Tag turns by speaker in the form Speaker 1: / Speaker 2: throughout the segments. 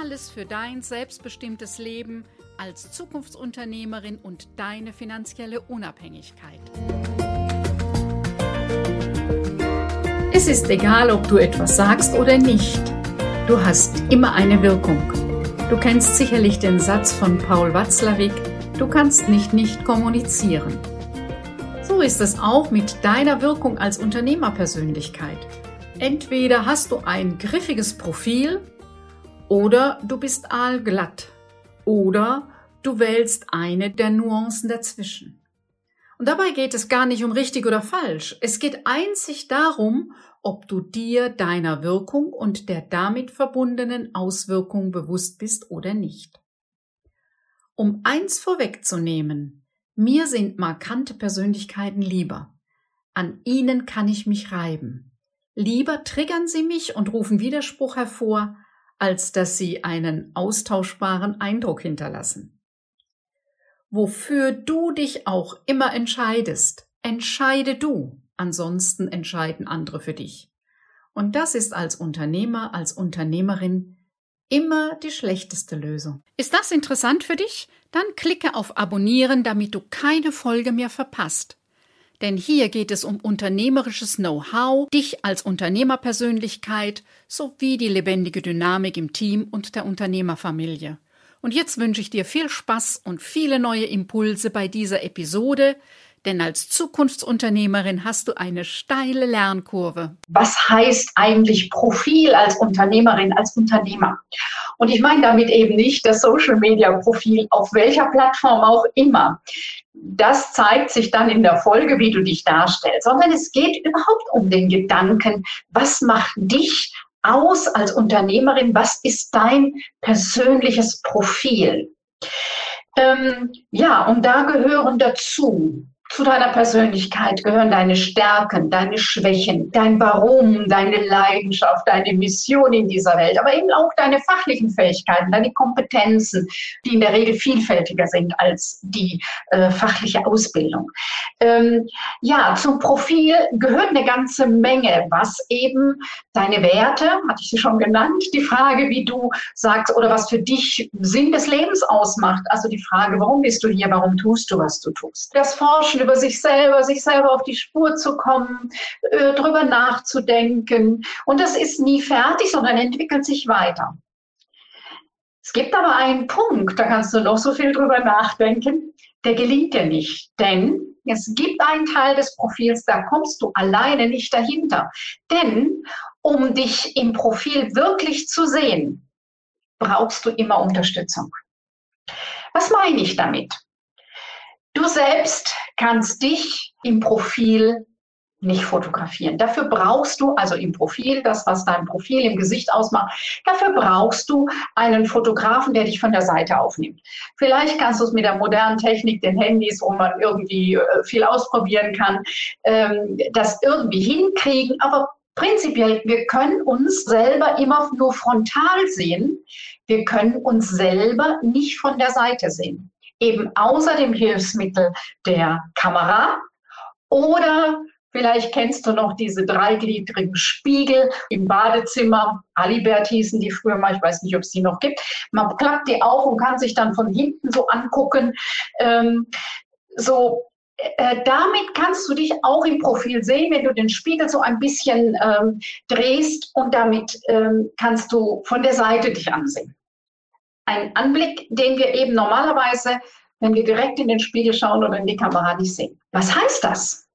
Speaker 1: Alles für dein selbstbestimmtes Leben als Zukunftsunternehmerin und deine finanzielle Unabhängigkeit. Es ist egal, ob du etwas sagst oder nicht. Du hast immer eine Wirkung. Du kennst sicherlich den Satz von Paul Watzlawick, du kannst nicht nicht kommunizieren. So ist es auch mit deiner Wirkung als Unternehmerpersönlichkeit. Entweder hast du ein griffiges Profil oder du bist aalglatt. Oder du wählst eine der Nuancen dazwischen. Und dabei geht es gar nicht um richtig oder falsch. Es geht einzig darum, ob du dir deiner Wirkung und der damit verbundenen Auswirkung bewusst bist oder nicht. Um eins vorwegzunehmen, mir sind markante Persönlichkeiten lieber. An ihnen kann ich mich reiben. Lieber triggern sie mich und rufen Widerspruch hervor, als dass sie einen austauschbaren Eindruck hinterlassen. Wofür du dich auch immer entscheidest, entscheide du, ansonsten entscheiden andere für dich. Und das ist als Unternehmer, als Unternehmerin immer die schlechteste Lösung. Ist das interessant für dich? Dann klicke auf Abonnieren, damit du keine Folge mehr verpasst. Denn hier geht es um unternehmerisches Know-how, dich als Unternehmerpersönlichkeit sowie die lebendige Dynamik im Team und der Unternehmerfamilie. Und jetzt wünsche ich dir viel Spaß und viele neue Impulse bei dieser Episode, denn als Zukunftsunternehmerin hast du eine steile Lernkurve.
Speaker 2: Was heißt eigentlich Profil als Unternehmerin, als Unternehmer? Und ich meine damit eben nicht das Social Media Profil auf welcher Plattform auch immer das zeigt sich dann in der Folge, wie du dich darstellst, sondern es geht überhaupt um den Gedanken, was macht dich aus als Unternehmerin, was ist dein persönliches Profil? Ähm, ja, und da gehören dazu zu deiner Persönlichkeit gehören deine Stärken, deine Schwächen, dein Warum, deine Leidenschaft, deine Mission in dieser Welt, aber eben auch deine fachlichen Fähigkeiten, deine Kompetenzen, die in der Regel vielfältiger sind als die äh, fachliche Ausbildung. Ähm, ja, zum Profil gehört eine ganze Menge, was eben deine Werte, hatte ich sie schon genannt, die Frage, wie du sagst oder was für dich Sinn des Lebens ausmacht, also die Frage, warum bist du hier, warum tust du, was du tust. Das Forschen Forschen über sich selber, sich selber auf die Spur zu kommen, äh, drüber nachzudenken. Und das ist nie fertig, sondern entwickelt sich weiter. Es gibt aber einen Punkt, da kannst du noch so viel drüber nachdenken, der gelingt dir nicht. Denn es gibt einen Teil des Profils, da kommst du alleine nicht dahinter. Denn um dich im Profil wirklich zu sehen, brauchst du immer Unterstützung. Was meine ich damit? Du selbst kannst dich im Profil nicht fotografieren. Dafür brauchst du, also im Profil, das, was dein Profil im Gesicht ausmacht, dafür brauchst du einen Fotografen, der dich von der Seite aufnimmt. Vielleicht kannst du es mit der modernen Technik, den Handys, wo man irgendwie äh, viel ausprobieren kann, ähm, das irgendwie hinkriegen, aber Prinzipiell, wir können uns selber immer nur frontal sehen. Wir können uns selber nicht von der Seite sehen eben außer dem Hilfsmittel der Kamera oder Vielleicht kennst du noch diese dreigliedrigen Spiegel im Badezimmer. Alibert hießen die früher mal, ich weiß nicht, ob es die noch gibt. Man klappt die auf und kann sich dann von hinten so angucken. Ähm, so, äh, damit kannst du dich auch im Profil sehen, wenn du den Spiegel so ein bisschen ähm, drehst und damit ähm, kannst du von der Seite dich ansehen ein Anblick, den wir eben normalerweise, wenn wir direkt in den Spiegel schauen oder in die Kamera nicht sehen. Was heißt das?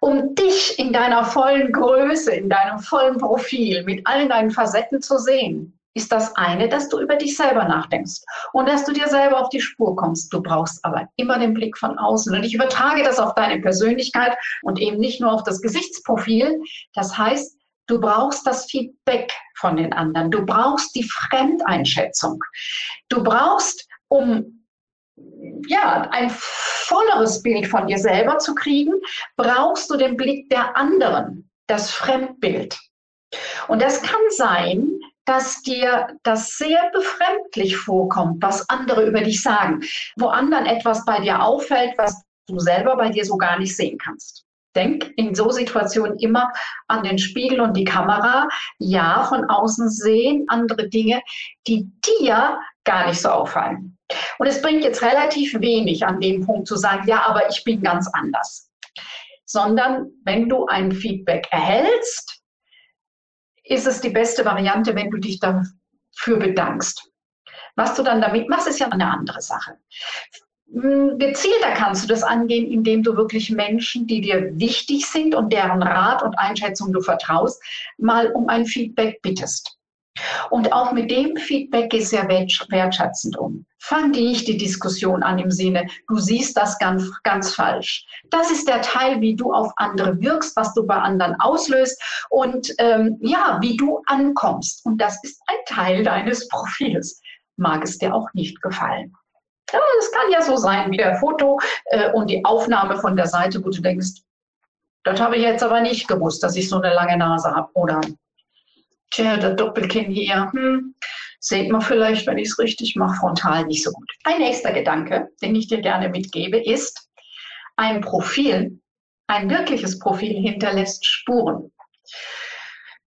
Speaker 2: Um dich in deiner vollen Größe, in deinem vollen Profil, mit allen deinen Facetten zu sehen, ist das eine, dass du über dich selber nachdenkst und dass du dir selber auf die Spur kommst. Du brauchst aber immer den Blick von außen. Und ich übertrage das auf deine Persönlichkeit und eben nicht nur auf das Gesichtsprofil. Das heißt, du brauchst das Feedback von den anderen. Du brauchst die Fremdeinschätzung. Du brauchst, um ja, ein volleres Bild von dir selber zu kriegen, brauchst du den Blick der anderen, das Fremdbild. Und das kann sein, dass dir das sehr befremdlich vorkommt, was andere über dich sagen, wo anderen etwas bei dir auffällt, was du selber bei dir so gar nicht sehen kannst. Denk in so Situationen immer an den Spiegel und die Kamera. Ja, von außen sehen andere Dinge, die dir gar nicht so auffallen. Und es bringt jetzt relativ wenig an dem Punkt zu sagen, ja, aber ich bin ganz anders. Sondern wenn du ein Feedback erhältst, ist es die beste Variante, wenn du dich dafür bedankst. Was du dann damit machst, ist ja eine andere Sache. Hm, gezielter kannst du das angehen, indem du wirklich Menschen, die dir wichtig sind und deren Rat und Einschätzung du vertraust, mal um ein Feedback bittest. Und auch mit dem Feedback geh sehr wertschätzend um. Fang nicht die Diskussion an im Sinne, du siehst das ganz, ganz falsch. Das ist der Teil, wie du auf andere wirkst, was du bei anderen auslöst und ähm, ja, wie du ankommst. Und das ist ein Teil deines Profils. Mag es dir auch nicht gefallen. Ja, es kann ja so sein wie der Foto äh, und die Aufnahme von der Seite, wo du denkst, das habe ich jetzt aber nicht gewusst, dass ich so eine lange Nase habe. Oder Tja, der Doppelkinn hier, hm, seht man vielleicht, wenn ich es richtig mache, frontal nicht so gut. Ein nächster Gedanke, den ich dir gerne mitgebe, ist, ein Profil, ein wirkliches Profil hinterlässt Spuren.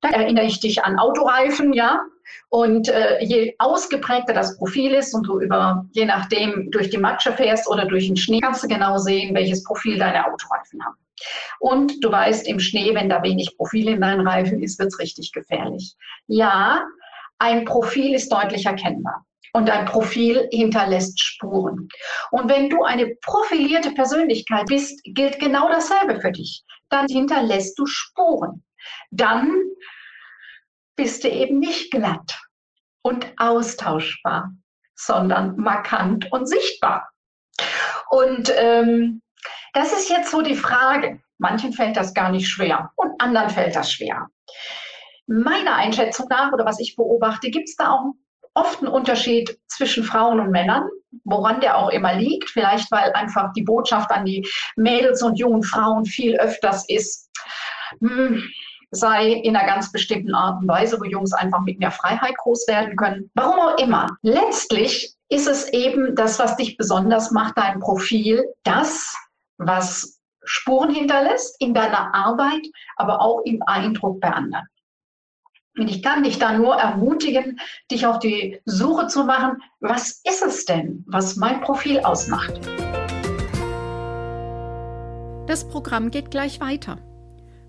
Speaker 2: Da erinnere ich dich an Autoreifen, ja. Und äh, je ausgeprägter das Profil ist und du über, je nachdem, durch die Matsche fährst oder durch den Schnee, kannst du genau sehen, welches Profil deine Autoreifen haben. Und du weißt, im Schnee, wenn da wenig Profil in deinen Reifen ist, wird es richtig gefährlich. Ja, ein Profil ist deutlich erkennbar. Und ein Profil hinterlässt Spuren. Und wenn du eine profilierte Persönlichkeit bist, gilt genau dasselbe für dich. Dann hinterlässt du Spuren. Dann bist du eben nicht glatt und austauschbar, sondern markant und sichtbar. Und ähm, das ist jetzt so die Frage. Manchen fällt das gar nicht schwer und anderen fällt das schwer. Meiner Einschätzung nach oder was ich beobachte, gibt es da auch oft einen Unterschied zwischen Frauen und Männern, woran der auch immer liegt. Vielleicht weil einfach die Botschaft an die Mädels und jungen Frauen viel öfters ist, hm, sei in einer ganz bestimmten Art und Weise, wo Jungs einfach mit mehr Freiheit groß werden können. Warum auch immer. Letztlich ist es eben das, was dich besonders macht, dein Profil, das, was Spuren hinterlässt in deiner Arbeit, aber auch im Eindruck bei anderen. Und ich kann dich da nur ermutigen, dich auf die Suche zu machen, was ist es denn, was mein Profil ausmacht.
Speaker 1: Das Programm geht gleich weiter.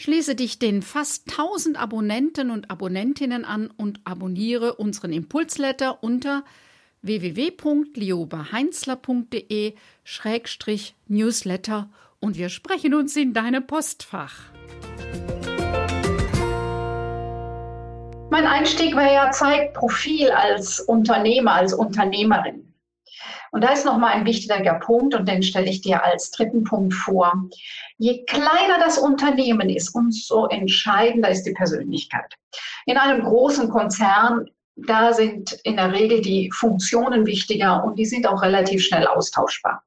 Speaker 1: Schließe dich den fast 1000 Abonnenten und Abonnentinnen an und abonniere unseren Impulsletter unter www.liobeheinzler.de-newsletter und wir sprechen uns in deinem Postfach.
Speaker 2: Mein Einstieg war ja Zeitprofil als Unternehmer, als Unternehmerin. Und da ist nochmal ein wichtiger Punkt und den stelle ich dir als dritten Punkt vor. Je kleiner das Unternehmen ist, umso entscheidender ist die Persönlichkeit. In einem großen Konzern da sind in der Regel die Funktionen wichtiger und die sind auch relativ schnell austauschbar.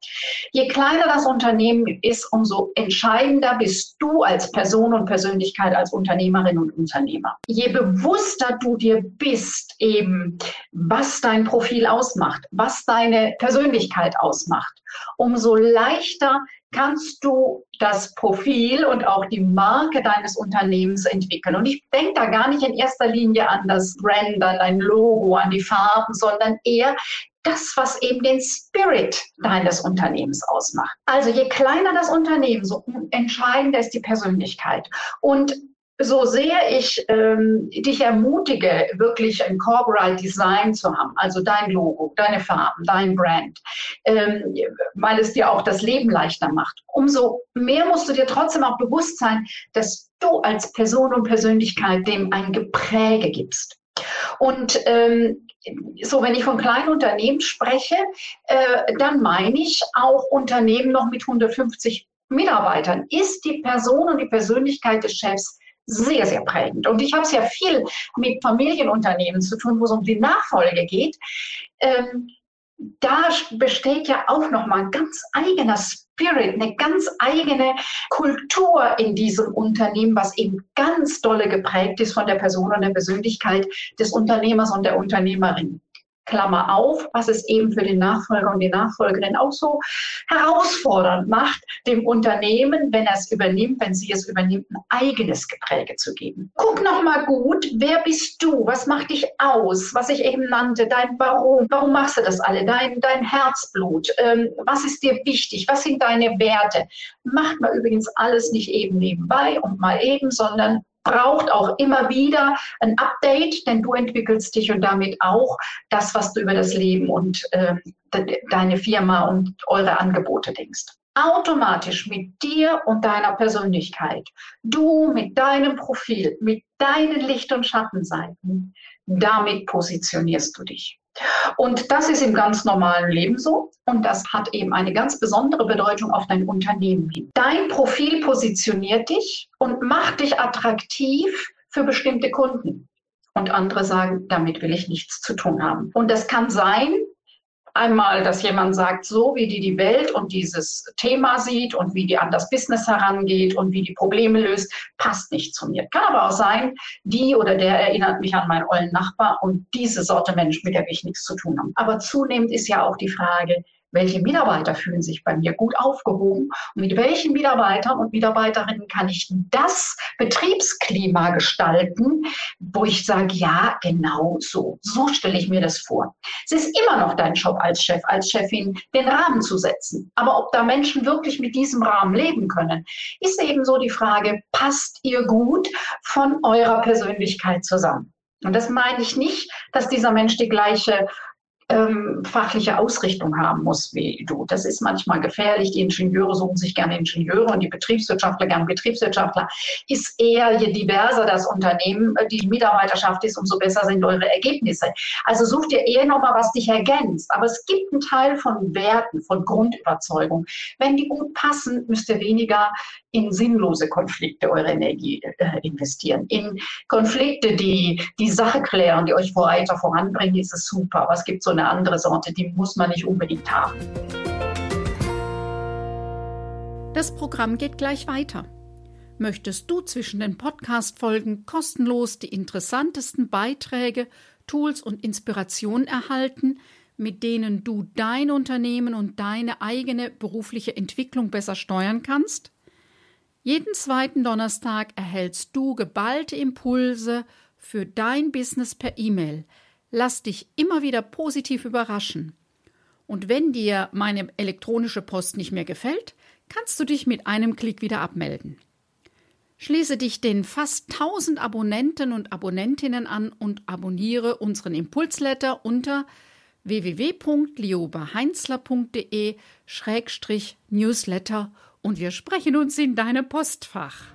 Speaker 2: Je kleiner das Unternehmen ist, umso entscheidender bist du als Person und Persönlichkeit, als Unternehmerin und Unternehmer. Je bewusster du dir bist, eben, was dein Profil ausmacht, was deine Persönlichkeit ausmacht, umso leichter kannst du das Profil und auch die Marke deines Unternehmens entwickeln. Und ich denke da gar nicht in erster Linie an das Brand, an dein Logo, an die Farben, sondern eher das, was eben den Spirit deines Unternehmens ausmacht. Also je kleiner das Unternehmen, so entscheidender ist die Persönlichkeit. Und so sehr ich ähm, dich ermutige, wirklich ein Corporate Design zu haben, also dein Logo, deine Farben, dein Brand, ähm, weil es dir auch das Leben leichter macht, umso mehr musst du dir trotzdem auch bewusst sein, dass du als Person und Persönlichkeit dem ein Gepräge gibst. Und ähm, so, wenn ich von kleinen Unternehmen spreche, äh, dann meine ich auch Unternehmen noch mit 150 Mitarbeitern. Ist die Person und die Persönlichkeit des Chefs sehr, sehr prägend. Und ich habe sehr viel mit Familienunternehmen zu tun, wo es um die Nachfolge geht. Ähm, da besteht ja auch nochmal ein ganz eigener Spirit, eine ganz eigene Kultur in diesem Unternehmen, was eben ganz dolle geprägt ist von der Person und der Persönlichkeit des Unternehmers und der Unternehmerin. Klammer auf, was es eben für den Nachfolger und die Nachfolgerin auch so herausfordernd macht, dem Unternehmen, wenn er es übernimmt, wenn sie es übernimmt, ein eigenes Gepräge zu geben. Guck nochmal gut, wer bist du? Was macht dich aus? Was ich eben nannte, dein Warum. Warum machst du das alle? Dein, dein Herzblut. Ähm, was ist dir wichtig? Was sind deine Werte? Macht man übrigens alles nicht eben nebenbei und mal eben, sondern braucht auch immer wieder ein Update, denn du entwickelst dich und damit auch das, was du über das Leben und äh, deine Firma und eure Angebote denkst. Automatisch mit dir und deiner Persönlichkeit, du mit deinem Profil, mit deinen Licht- und Schattenseiten, damit positionierst du dich. Und das ist im ganz normalen Leben so. Und das hat eben eine ganz besondere Bedeutung auf dein Unternehmen hin. Dein Profil positioniert dich und macht dich attraktiv für bestimmte Kunden. Und andere sagen, damit will ich nichts zu tun haben. Und das kann sein, Einmal, dass jemand sagt, so wie die die Welt und dieses Thema sieht und wie die an das Business herangeht und wie die Probleme löst, passt nicht zu mir. Kann aber auch sein, die oder der erinnert mich an meinen ollen Nachbar und diese Sorte Mensch, mit der ich nichts zu tun haben. Aber zunehmend ist ja auch die Frage, welche Mitarbeiter fühlen sich bei mir gut aufgehoben und mit welchen Mitarbeitern und Mitarbeiterinnen kann ich das Betriebsklima gestalten, wo ich sage, ja, genau so, so stelle ich mir das vor. Es ist immer noch dein Job als Chef, als Chefin, den Rahmen zu setzen. Aber ob da Menschen wirklich mit diesem Rahmen leben können, ist eben so die Frage, passt ihr gut von eurer Persönlichkeit zusammen? Und das meine ich nicht, dass dieser Mensch die gleiche ähm, fachliche Ausrichtung haben muss wie du. Das ist manchmal gefährlich. Die Ingenieure suchen sich gerne Ingenieure und die Betriebswirtschaftler gerne Betriebswirtschaftler. Ist eher, je diverser das Unternehmen, äh, die Mitarbeiterschaft ist, umso besser sind eure Ergebnisse. Also such dir eher nochmal, was dich ergänzt. Aber es gibt einen Teil von Werten, von Grundüberzeugung. Wenn die gut passen, müsst ihr weniger in sinnlose Konflikte eure Energie äh, investieren. In Konflikte, die die Sache klären, die euch weiter voranbringen, ist es super. Aber es gibt so eine andere Sorte, die muss man nicht unbedingt haben.
Speaker 1: Das Programm geht gleich weiter. Möchtest du zwischen den Podcast-Folgen kostenlos die interessantesten Beiträge, Tools und Inspirationen erhalten, mit denen du dein Unternehmen und deine eigene berufliche Entwicklung besser steuern kannst? Jeden zweiten Donnerstag erhältst du geballte Impulse für dein Business per E-Mail – Lass dich immer wieder positiv überraschen. Und wenn dir meine elektronische Post nicht mehr gefällt, kannst du dich mit einem Klick wieder abmelden. Schließe dich den fast 1000 Abonnenten und Abonnentinnen an und abonniere unseren Impulsletter unter www.liobaheinzler.de-newsletter und wir sprechen uns in deinem Postfach.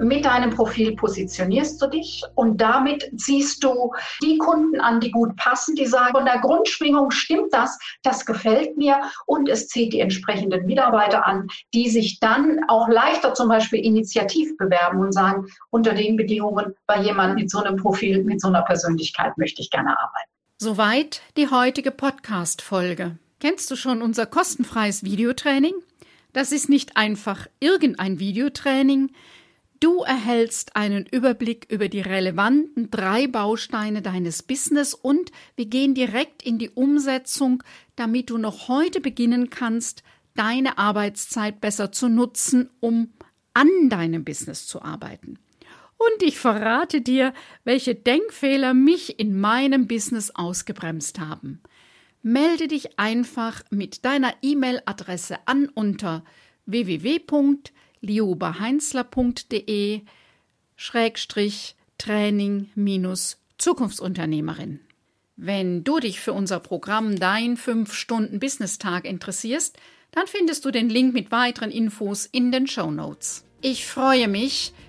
Speaker 2: Mit deinem Profil positionierst du dich und damit ziehst du die Kunden an, die gut passen, die sagen, von der Grundschwingung stimmt das, das gefällt mir und es zieht die entsprechenden Mitarbeiter an, die sich dann auch leichter zum Beispiel initiativ bewerben und sagen, unter den Bedingungen bei jemandem mit so einem Profil, mit so einer Persönlichkeit möchte ich gerne arbeiten.
Speaker 1: Soweit die heutige Podcast-Folge. Kennst du schon unser kostenfreies Videotraining? Das ist nicht einfach irgendein Videotraining. Du erhältst einen Überblick über die relevanten drei Bausteine deines Business und wir gehen direkt in die Umsetzung, damit du noch heute beginnen kannst, deine Arbeitszeit besser zu nutzen, um an deinem Business zu arbeiten. Und ich verrate dir, welche Denkfehler mich in meinem Business ausgebremst haben. Melde dich einfach mit deiner E-Mail-Adresse an unter www liobaheinzler.de Schrägstrich Training minus Zukunftsunternehmerin. Wenn du dich für unser Programm Dein 5-Stunden-Business-Tag interessierst, dann findest du den Link mit weiteren Infos in den Show Notes. Ich freue mich,